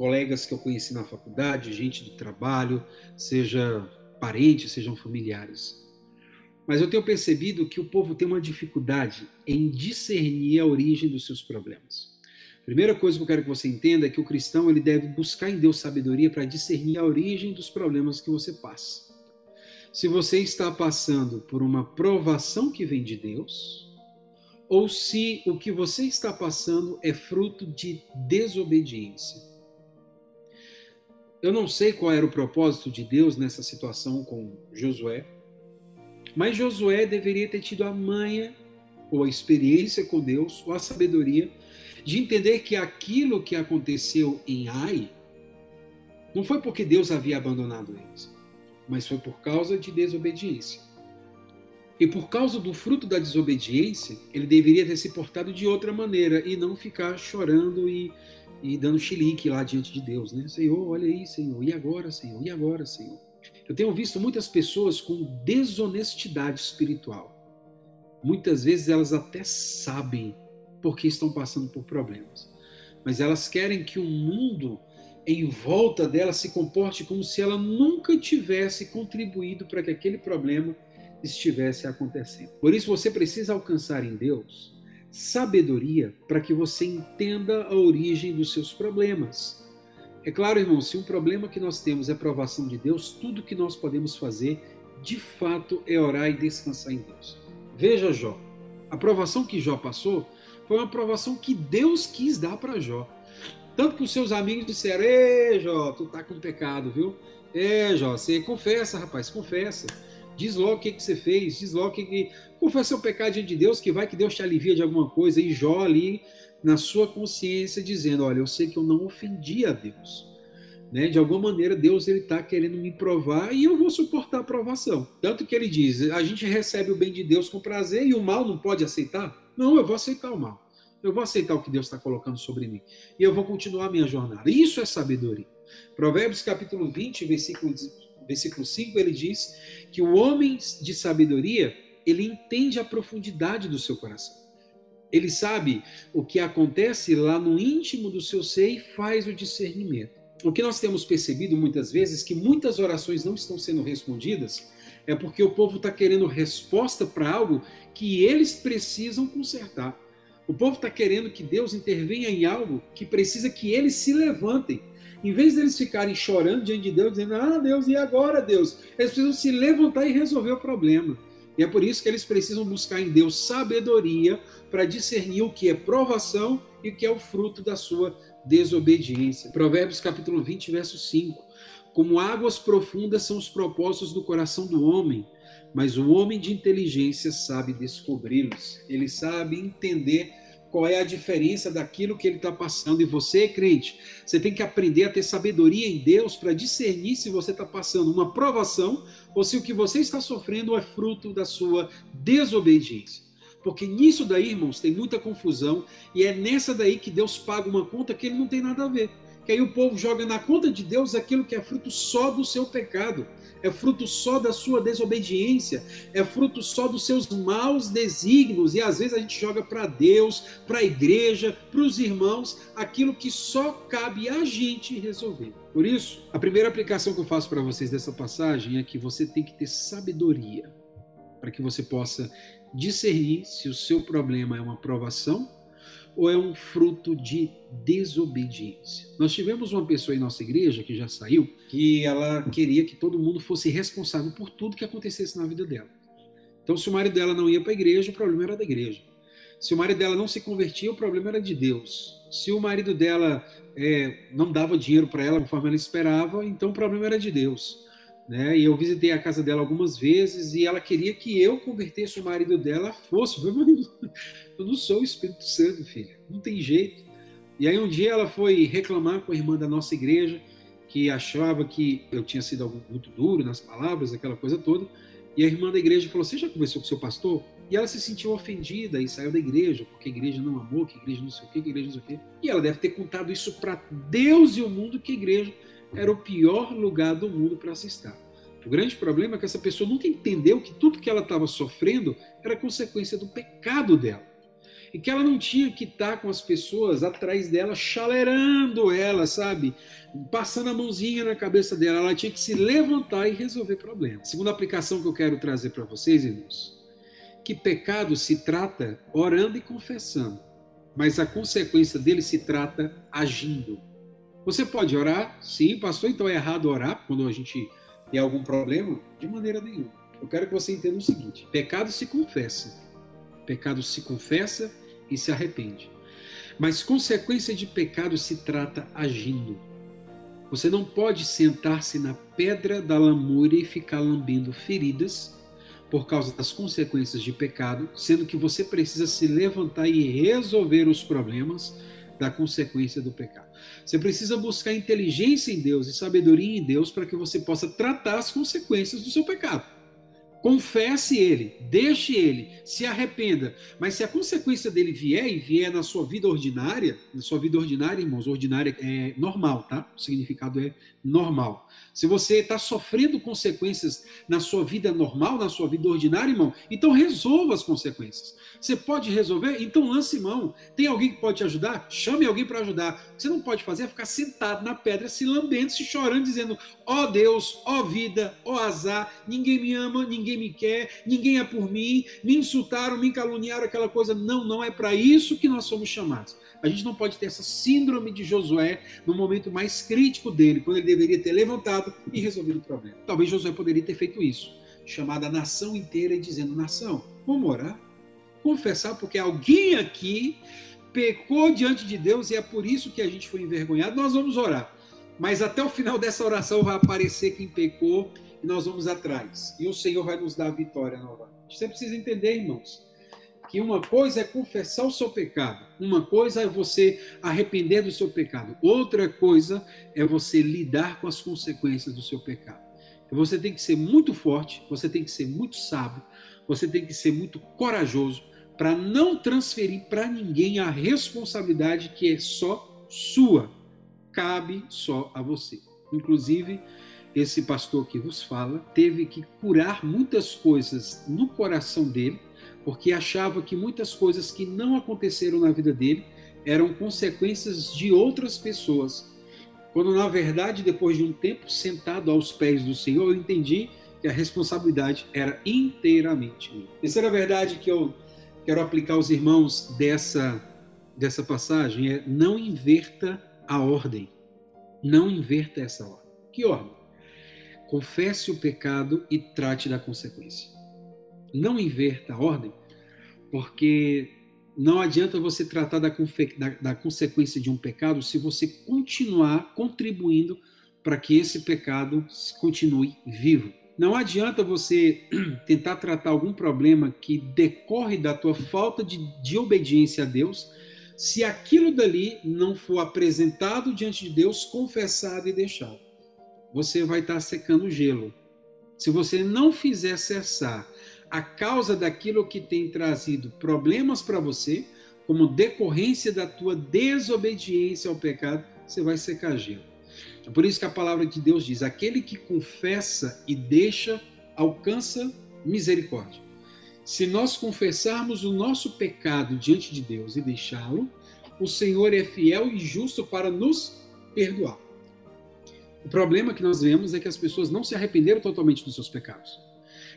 Speaker 3: colegas que eu conheci na faculdade, gente do trabalho, seja parentes, sejam familiares. Mas eu tenho percebido que o povo tem uma dificuldade em discernir a origem dos seus problemas. Primeira coisa que eu quero que você entenda é que o cristão ele deve buscar em Deus sabedoria para discernir a origem dos problemas que você passa. Se você está passando por uma provação que vem de Deus, ou se o que você está passando é fruto de desobediência. Eu não sei qual era o propósito de Deus nessa situação com Josué, mas Josué deveria ter tido a manha, ou a experiência com Deus, ou a sabedoria, de entender que aquilo que aconteceu em Ai não foi porque Deus havia abandonado eles, mas foi por causa de desobediência. E por causa do fruto da desobediência, ele deveria ter se portado de outra maneira e não ficar chorando e e dando chilique lá diante de Deus, né? Senhor, olha aí, Senhor, e agora, Senhor, e agora, Senhor? Eu tenho visto muitas pessoas com desonestidade espiritual. Muitas vezes elas até sabem porque estão passando por problemas. mas elas querem que o mundo em volta dela se comporte como se ela nunca tivesse contribuído para que aquele problema estivesse acontecendo. Por isso você precisa alcançar em Deus sabedoria para que você entenda a origem dos seus problemas. É claro, irmão, se um problema que nós temos é provação de Deus, tudo que nós podemos fazer, de fato, é orar e descansar em Deus. Veja Jó. A provação que Jó passou foi uma provação que Deus quis dar para Jó. Tanto que os seus amigos disseram: Ei, Jó, tu tá com pecado, viu? É, Jó, você confessa, rapaz, confessa. Diz logo o que, que você fez, diz logo que, que. Confessa o pecado diante de Deus, que vai que Deus te alivia de alguma coisa. E Jó ali, na sua consciência, dizendo: Olha, eu sei que eu não ofendi a Deus. Né? De alguma maneira, Deus ele está querendo me provar e eu vou suportar a provação. Tanto que ele diz: a gente recebe o bem de Deus com prazer e o mal não pode aceitar? Não, eu vou aceitar o mal. Eu vou aceitar o que Deus está colocando sobre mim. E eu vou continuar a minha jornada. Isso é sabedoria. Provérbios capítulo 20, versículo, versículo 5, ele diz que o homem de sabedoria, ele entende a profundidade do seu coração. Ele sabe o que acontece lá no íntimo do seu ser e faz o discernimento. O que nós temos percebido muitas vezes que muitas orações não estão sendo respondidas é porque o povo está querendo resposta para algo que eles precisam consertar. O povo está querendo que Deus intervenha em algo que precisa que eles se levantem. Em vez deles ficarem chorando diante de Deus, dizendo, ah, Deus, e agora, Deus? Eles precisam se levantar e resolver o problema. E é por isso que eles precisam buscar em Deus sabedoria para discernir o que é provação e o que é o fruto da sua desobediência. Provérbios capítulo 20, verso 5. Como águas profundas são os propósitos do coração do homem, mas o homem de inteligência sabe descobri-los. Ele sabe entender qual é a diferença daquilo que ele está passando. E você, crente, você tem que aprender a ter sabedoria em Deus para discernir se você está passando uma provação ou se o que você está sofrendo é fruto da sua desobediência. Porque nisso daí, irmãos, tem muita confusão e é nessa daí que Deus paga uma conta que ele não tem nada a ver. Que aí o povo joga na conta de Deus aquilo que é fruto só do seu pecado é fruto só da sua desobediência, é fruto só dos seus maus desígnios, e às vezes a gente joga para Deus, para a igreja, para os irmãos, aquilo que só cabe a gente resolver. Por isso, a primeira aplicação que eu faço para vocês dessa passagem é que você tem que ter sabedoria para que você possa discernir se o seu problema é uma provação ou é um fruto de desobediência? Nós tivemos uma pessoa em nossa igreja que já saiu, que ela queria que todo mundo fosse responsável por tudo que acontecesse na vida dela. Então, se o marido dela não ia para a igreja, o problema era da igreja. Se o marido dela não se convertia, o problema era de Deus. Se o marido dela é, não dava dinheiro para ela conforme ela esperava, então o problema era de Deus. Né? E eu visitei a casa dela algumas vezes e ela queria que eu convertesse o marido dela fosse. Eu não sou o Espírito Santo, filha. Não tem jeito. E aí um dia ela foi reclamar com a irmã da nossa igreja que achava que eu tinha sido muito duro nas palavras, aquela coisa toda. E a irmã da igreja falou: Você já conversou com seu pastor? E ela se sentiu ofendida e saiu da igreja, porque a igreja não amou, que a igreja não sei o quê, que a igreja não sei o quê. E ela deve ter contado isso para Deus e o mundo, que a igreja era o pior lugar do mundo para se estar. O grande problema é que essa pessoa nunca entendeu que tudo que ela estava sofrendo era consequência do pecado dela. E que ela não tinha que estar com as pessoas atrás dela, chalerando ela, sabe? Passando a mãozinha na cabeça dela. Ela tinha que se levantar e resolver problemas. Segunda aplicação que eu quero trazer para vocês, irmãos, que pecado se trata orando e confessando, mas a consequência dele se trata agindo. Você pode orar, sim, pastor, então é errado orar quando a gente tem algum problema? De maneira nenhuma. Eu quero que você entenda o seguinte: pecado se confessa. Pecado se confessa e se arrepende. Mas consequência de pecado se trata agindo. Você não pode sentar-se na pedra da lamúria e ficar lambendo feridas por causa das consequências de pecado, sendo que você precisa se levantar e resolver os problemas da consequência do pecado. Você precisa buscar inteligência em Deus e sabedoria em Deus para que você possa tratar as consequências do seu pecado. confesse ele, deixe ele, se arrependa. Mas se a consequência dele vier e vier na sua vida ordinária, na sua vida ordinária, irmãos, ordinária é normal, tá? O significado é normal. Se você está sofrendo consequências na sua vida normal, na sua vida ordinária, irmão, então resolva as consequências. Você pode resolver? Então lance mão. Tem alguém que pode te ajudar? Chame alguém para ajudar. O que você não pode fazer é ficar sentado na pedra, se lambendo, se chorando, dizendo: ó oh Deus, ó oh vida, ó oh azar, ninguém me ama, ninguém me quer, ninguém é por mim, me insultaram, me caluniaram, aquela coisa. Não, não é para isso que nós somos chamados. A gente não pode ter essa síndrome de Josué no momento mais crítico dele, quando ele deveria ter levantado e resolvido o problema. Talvez Josué poderia ter feito isso, chamado a nação inteira e dizendo: nação, vamos orar, confessar, porque alguém aqui pecou diante de Deus e é por isso que a gente foi envergonhado. Nós vamos orar. Mas até o final dessa oração vai aparecer quem pecou e nós vamos atrás. E o Senhor vai nos dar a vitória novamente. Você precisa entender, irmãos que uma coisa é confessar o seu pecado, uma coisa é você arrepender do seu pecado, outra coisa é você lidar com as consequências do seu pecado. Você tem que ser muito forte, você tem que ser muito sábio, você tem que ser muito corajoso para não transferir para ninguém a responsabilidade que é só sua, cabe só a você. Inclusive, esse pastor que vos fala teve que curar muitas coisas no coração dele porque achava que muitas coisas que não aconteceram na vida dele eram consequências de outras pessoas. Quando na verdade, depois de um tempo sentado aos pés do Senhor, eu entendi que a responsabilidade era inteiramente minha. Terceira verdade que eu quero aplicar aos irmãos dessa dessa passagem é não inverta a ordem. Não inverta essa ordem. Que ordem? Confesse o pecado e trate da consequência. Não inverta a ordem, porque não adianta você tratar da, da, da consequência de um pecado se você continuar contribuindo para que esse pecado continue vivo. Não adianta você tentar tratar algum problema que decorre da tua falta de, de obediência a Deus, se aquilo dali não for apresentado diante de Deus, confessado e deixado. Você vai estar secando o gelo. Se você não fizer cessar a causa daquilo que tem trazido problemas para você, como decorrência da tua desobediência ao pecado, você vai secar gelo. É por isso que a palavra de Deus diz: aquele que confessa e deixa, alcança misericórdia. Se nós confessarmos o nosso pecado diante de Deus e deixá-lo, o Senhor é fiel e justo para nos perdoar. O problema que nós vemos é que as pessoas não se arrependeram totalmente dos seus pecados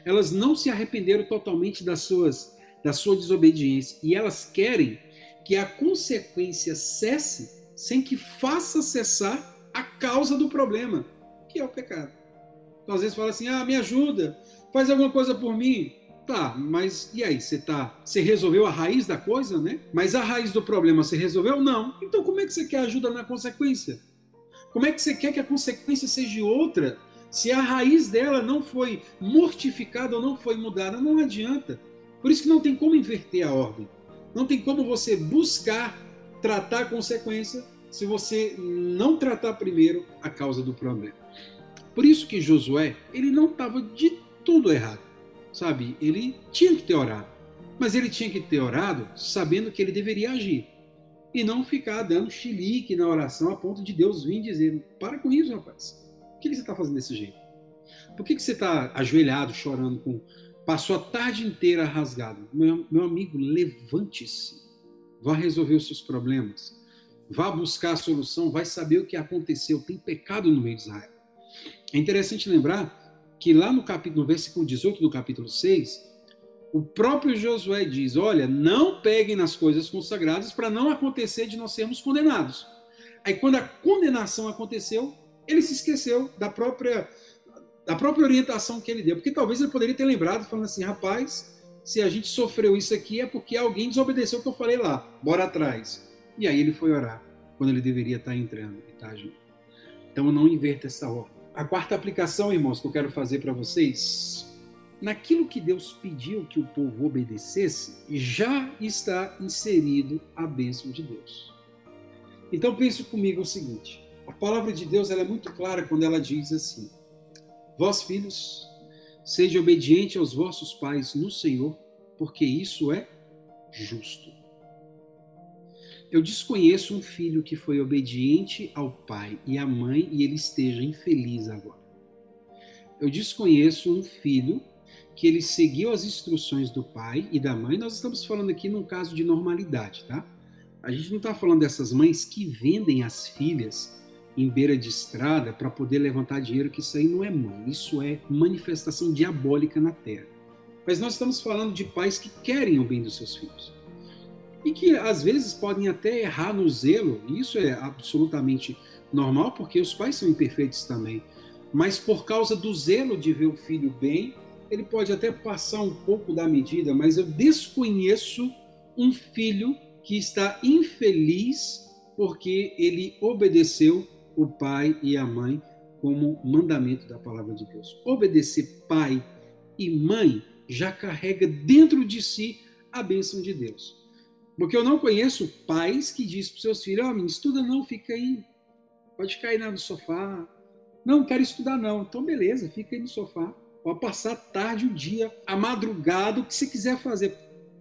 Speaker 3: elas não se arrependeram totalmente das suas, da sua desobediência e elas querem que a consequência cesse sem que faça cessar a causa do problema, que é o pecado. Então, às vezes fala assim: "Ah, me ajuda, faz alguma coisa por mim". Tá, mas e aí, você tá, você resolveu a raiz da coisa, né? Mas a raiz do problema você resolveu? Não. Então como é que você quer ajuda na consequência? Como é que você quer que a consequência seja outra se a raiz dela não foi mortificada ou não foi mudada, não adianta. Por isso que não tem como inverter a ordem. Não tem como você buscar tratar a consequência se você não tratar primeiro a causa do problema. Por isso que Josué, ele não estava de tudo errado, sabe? Ele tinha que ter orado, mas ele tinha que ter orado sabendo que ele deveria agir e não ficar dando chilique na oração a ponto de Deus vir dizer: para com isso, rapaz que você está fazendo desse jeito? Por que, que você está ajoelhado, chorando, com passou a tarde inteira rasgado? Meu, meu amigo, levante-se. Vá resolver os seus problemas. Vá buscar a solução, vai saber o que aconteceu. Tem pecado no meio de Israel. É interessante lembrar que lá no capítulo, no versículo 18 do capítulo 6, o próprio Josué diz: Olha, não peguem nas coisas consagradas para não acontecer de nós sermos condenados. Aí, quando a condenação aconteceu, ele se esqueceu da própria, da própria orientação que ele deu. Porque talvez ele poderia ter lembrado, falando assim, rapaz, se a gente sofreu isso aqui é porque alguém desobedeceu o que eu falei lá, bora atrás. E aí ele foi orar, quando ele deveria estar entrando e agindo. Então não inverta essa ordem. A quarta aplicação, irmãos, que eu quero fazer para vocês, naquilo que Deus pediu que o povo obedecesse, já está inserido a bênção de Deus. Então pense comigo o seguinte: a palavra de Deus é muito clara quando ela diz assim: Vós, filhos, Seja obediente aos vossos pais no Senhor, porque isso é justo. Eu desconheço um filho que foi obediente ao pai e à mãe e ele esteja infeliz agora. Eu desconheço um filho que ele seguiu as instruções do pai e da mãe. Nós estamos falando aqui num caso de normalidade, tá? A gente não está falando dessas mães que vendem as filhas em beira de estrada para poder levantar dinheiro, que isso aí não é mãe, isso é manifestação diabólica na terra. Mas nós estamos falando de pais que querem o bem dos seus filhos e que às vezes podem até errar no zelo, e isso é absolutamente normal, porque os pais são imperfeitos também. Mas por causa do zelo de ver o filho bem, ele pode até passar um pouco da medida, mas eu desconheço um filho que está infeliz porque ele obedeceu o pai e a mãe como mandamento da palavra de Deus. Obedecer pai e mãe já carrega dentro de si a bênção de Deus. Porque eu não conheço pais que dizem para seus filhos: Ó, oh, estuda não, fica aí. Pode ficar aí no sofá. Não, quero estudar não. Então, beleza, fica aí no sofá. Pode passar tarde, o dia, a madrugada, o que você quiser fazer.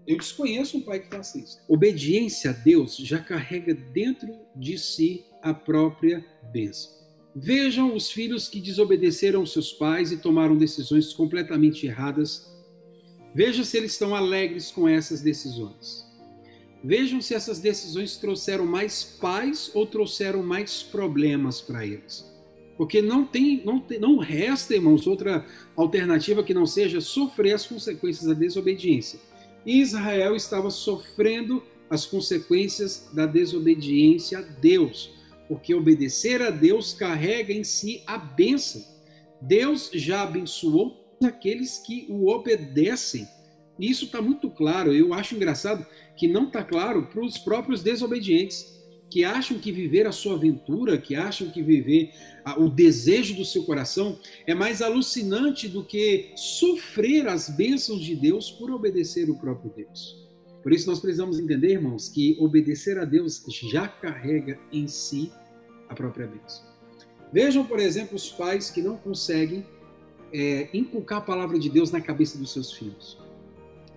Speaker 3: Eu desconheço um pai que faça isso. Obediência a Deus já carrega dentro de si a própria bênção. Vejam os filhos que desobedeceram seus pais e tomaram decisões completamente erradas. Veja se eles estão alegres com essas decisões. Vejam se essas decisões trouxeram mais paz ou trouxeram mais problemas para eles. Porque não tem, não tem, não resta, irmãos, outra alternativa que não seja sofrer as consequências da desobediência. Israel estava sofrendo as consequências da desobediência a Deus, porque obedecer a Deus carrega em si a bênção. Deus já abençoou aqueles que o obedecem. Isso está muito claro. Eu acho engraçado que não está claro para os próprios desobedientes, que acham que viver a sua aventura, que acham que viver o desejo do seu coração é mais alucinante do que sofrer as bênçãos de Deus por obedecer o próprio Deus. Por isso nós precisamos entender, irmãos, que obedecer a Deus já carrega em si a própria bênção. Vejam, por exemplo, os pais que não conseguem é, inculcar a palavra de Deus na cabeça dos seus filhos.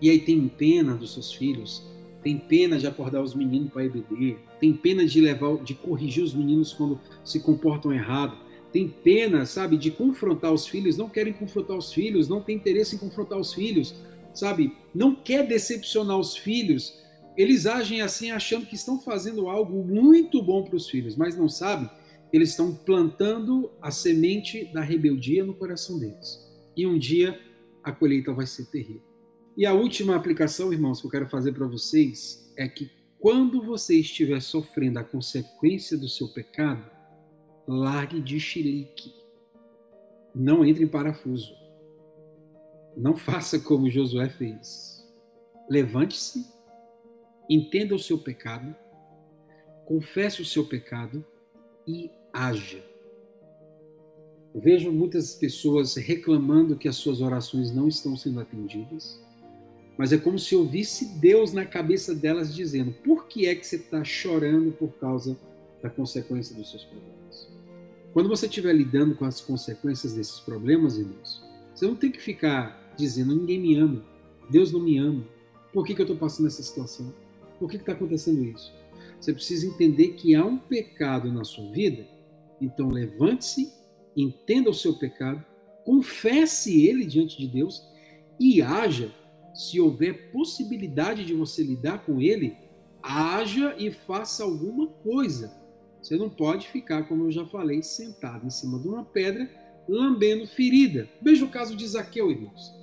Speaker 3: E aí tem pena dos seus filhos, tem pena de acordar os meninos para EBD, tem pena de levar, de corrigir os meninos quando se comportam errado, tem pena, sabe, de confrontar os filhos, não querem confrontar os filhos, não tem interesse em confrontar os filhos, sabe, não quer decepcionar os filhos. Eles agem assim achando que estão fazendo algo muito bom para os filhos, mas não sabem eles estão plantando a semente da rebeldia no coração deles. E um dia a colheita vai ser terrível. E a última aplicação, irmãos, que eu quero fazer para vocês é que quando você estiver sofrendo a consequência do seu pecado, largue de chilique. Não entre em parafuso. Não faça como Josué fez. Levante-se, entenda o seu pecado, confesse o seu pecado e haja. vejo muitas pessoas reclamando que as suas orações não estão sendo atendidas mas é como se eu visse Deus na cabeça delas dizendo: por que é que você está chorando por causa da consequência dos seus problemas? Quando você estiver lidando com as consequências desses problemas, irmãos, você não tem que ficar dizendo: ninguém me ama, Deus não me ama, por que, que eu estou passando essa situação? Por que está acontecendo isso? Você precisa entender que há um pecado na sua vida, então levante-se, entenda o seu pecado, confesse ele diante de Deus e haja se houver possibilidade de você lidar com ele, haja e faça alguma coisa. Você não pode ficar, como eu já falei, sentado em cima de uma pedra, lambendo ferida. Veja o caso de Zaqueu, irmãos.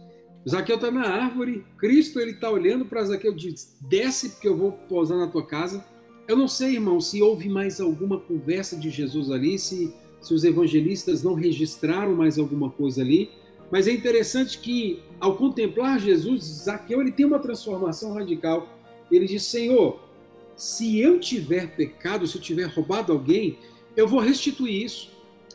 Speaker 3: Zaqueu está na árvore, Cristo ele está olhando para Zaqueu e diz: desce porque eu vou pousar na tua casa. Eu não sei, irmão, se houve mais alguma conversa de Jesus ali, se, se os evangelistas não registraram mais alguma coisa ali, mas é interessante que, ao contemplar Jesus, Zaqueu ele tem uma transformação radical. Ele diz: Senhor, se eu tiver pecado, se eu tiver roubado alguém, eu vou restituir isso.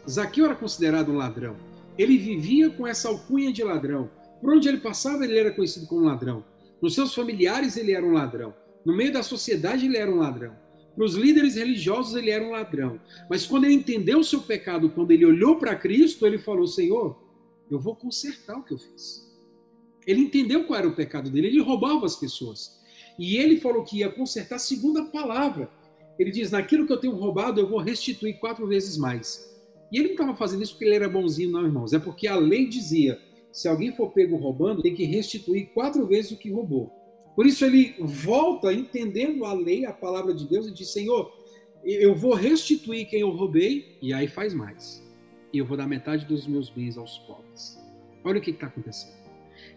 Speaker 3: Zaqueu era considerado um ladrão. Ele vivia com essa alcunha de ladrão. Por onde ele passava, ele era conhecido como ladrão. Nos seus familiares, ele era um ladrão. No meio da sociedade, ele era um ladrão. Para os líderes religiosos, ele era um ladrão. Mas quando ele entendeu o seu pecado, quando ele olhou para Cristo, ele falou: Senhor, Eu vou consertar o que eu fiz. Ele entendeu qual era o pecado dele, ele roubava as pessoas. E ele falou que ia consertar segundo a palavra. Ele diz: naquilo que eu tenho roubado, eu vou restituir quatro vezes mais. E ele não estava fazendo isso porque ele era bonzinho, não, irmãos. É porque a lei dizia: se alguém for pego roubando, tem que restituir quatro vezes o que roubou. Por isso ele volta entendendo a lei, a palavra de Deus, e diz: Senhor, eu vou restituir quem eu roubei, e aí faz mais. E eu vou dar metade dos meus bens aos pobres. Olha o que está acontecendo.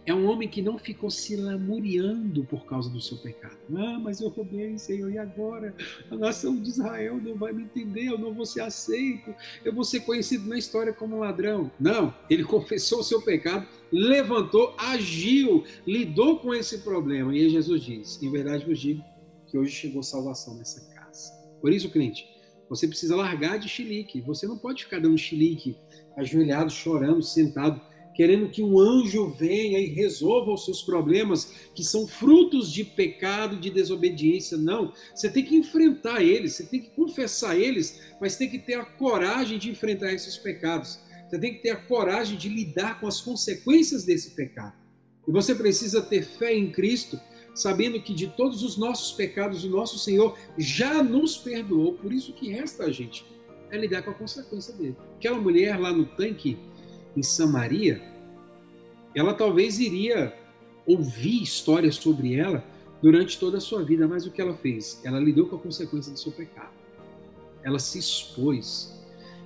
Speaker 3: É um homem que não ficou se lamuriando por causa do seu pecado. Ah, mas eu roubei, Senhor, e agora? A nação de Israel não vai me entender, eu não vou ser aceito, eu vou ser conhecido na história como ladrão. Não, ele confessou o seu pecado, levantou, agiu, lidou com esse problema. E aí Jesus diz: Em verdade vos digo que hoje chegou salvação nessa casa. Por isso, crente, você precisa largar de chilique. Você não pode ficar dando chilique, ajoelhado, chorando, sentado querendo que um anjo venha e resolva os seus problemas, que são frutos de pecado, de desobediência. Não, você tem que enfrentar eles, você tem que confessar eles, mas tem que ter a coragem de enfrentar esses pecados. Você tem que ter a coragem de lidar com as consequências desse pecado. E você precisa ter fé em Cristo, sabendo que de todos os nossos pecados o nosso Senhor já nos perdoou. Por isso que resta a gente é lidar com a consequência dele. Aquela mulher lá no tanque em Samaria, ela talvez iria ouvir histórias sobre ela durante toda a sua vida, mas o que ela fez? Ela lidou com a consequência do seu pecado. Ela se expôs.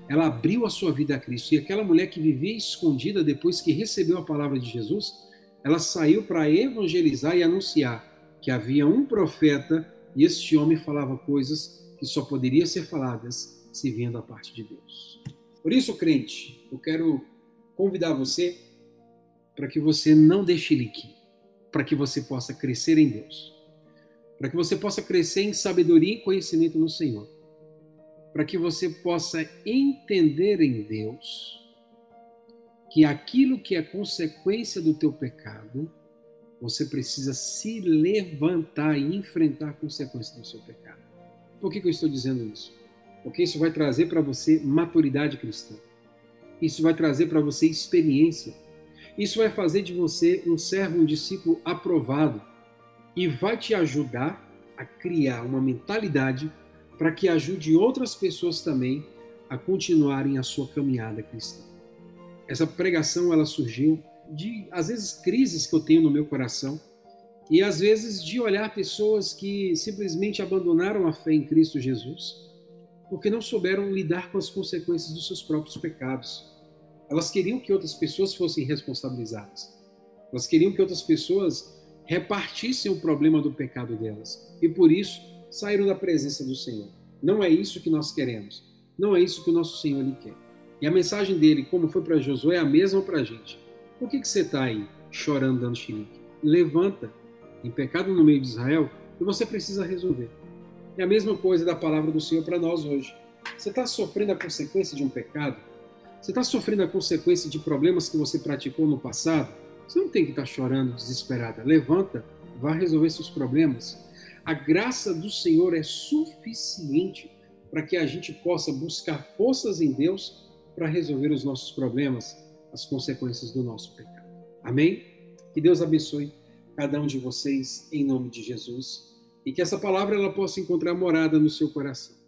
Speaker 3: Ela abriu a sua vida a Cristo. E aquela mulher que vivia escondida depois que recebeu a palavra de Jesus, ela saiu para evangelizar e anunciar que havia um profeta e este homem falava coisas que só poderiam ser faladas se vindo da parte de Deus. Por isso, crente, eu quero convidar você para que você não deixe lique, para que você possa crescer em Deus, para que você possa crescer em sabedoria e conhecimento no Senhor, para que você possa entender em Deus que aquilo que é consequência do teu pecado, você precisa se levantar e enfrentar a consequência do seu pecado. Por que, que eu estou dizendo isso? Porque isso vai trazer para você maturidade cristã. Isso vai trazer para você experiência. Isso vai fazer de você um servo, um discípulo aprovado e vai te ajudar a criar uma mentalidade para que ajude outras pessoas também a continuarem a sua caminhada cristã. Essa pregação ela surgiu de às vezes crises que eu tenho no meu coração e às vezes de olhar pessoas que simplesmente abandonaram a fé em Cristo Jesus porque não souberam lidar com as consequências dos seus próprios pecados. Elas queriam que outras pessoas fossem responsabilizadas. Elas queriam que outras pessoas repartissem o problema do pecado delas. E por isso saíram da presença do Senhor. Não é isso que nós queremos. Não é isso que o nosso Senhor lhe quer. E a mensagem dele, como foi para Josué, é a mesma para a gente. Por que, que você está aí chorando, dando xilique? Levanta. Em pecado no meio de Israel, e você precisa resolver. É a mesma coisa da palavra do Senhor para nós hoje. Você está sofrendo a consequência de um pecado? Você está sofrendo a consequência de problemas que você praticou no passado? Você não tem que estar tá chorando desesperada. Levanta, vá resolver seus problemas. A graça do Senhor é suficiente para que a gente possa buscar forças em Deus para resolver os nossos problemas, as consequências do nosso pecado. Amém? Que Deus abençoe cada um de vocês em nome de Jesus e que essa palavra ela possa encontrar morada no seu coração.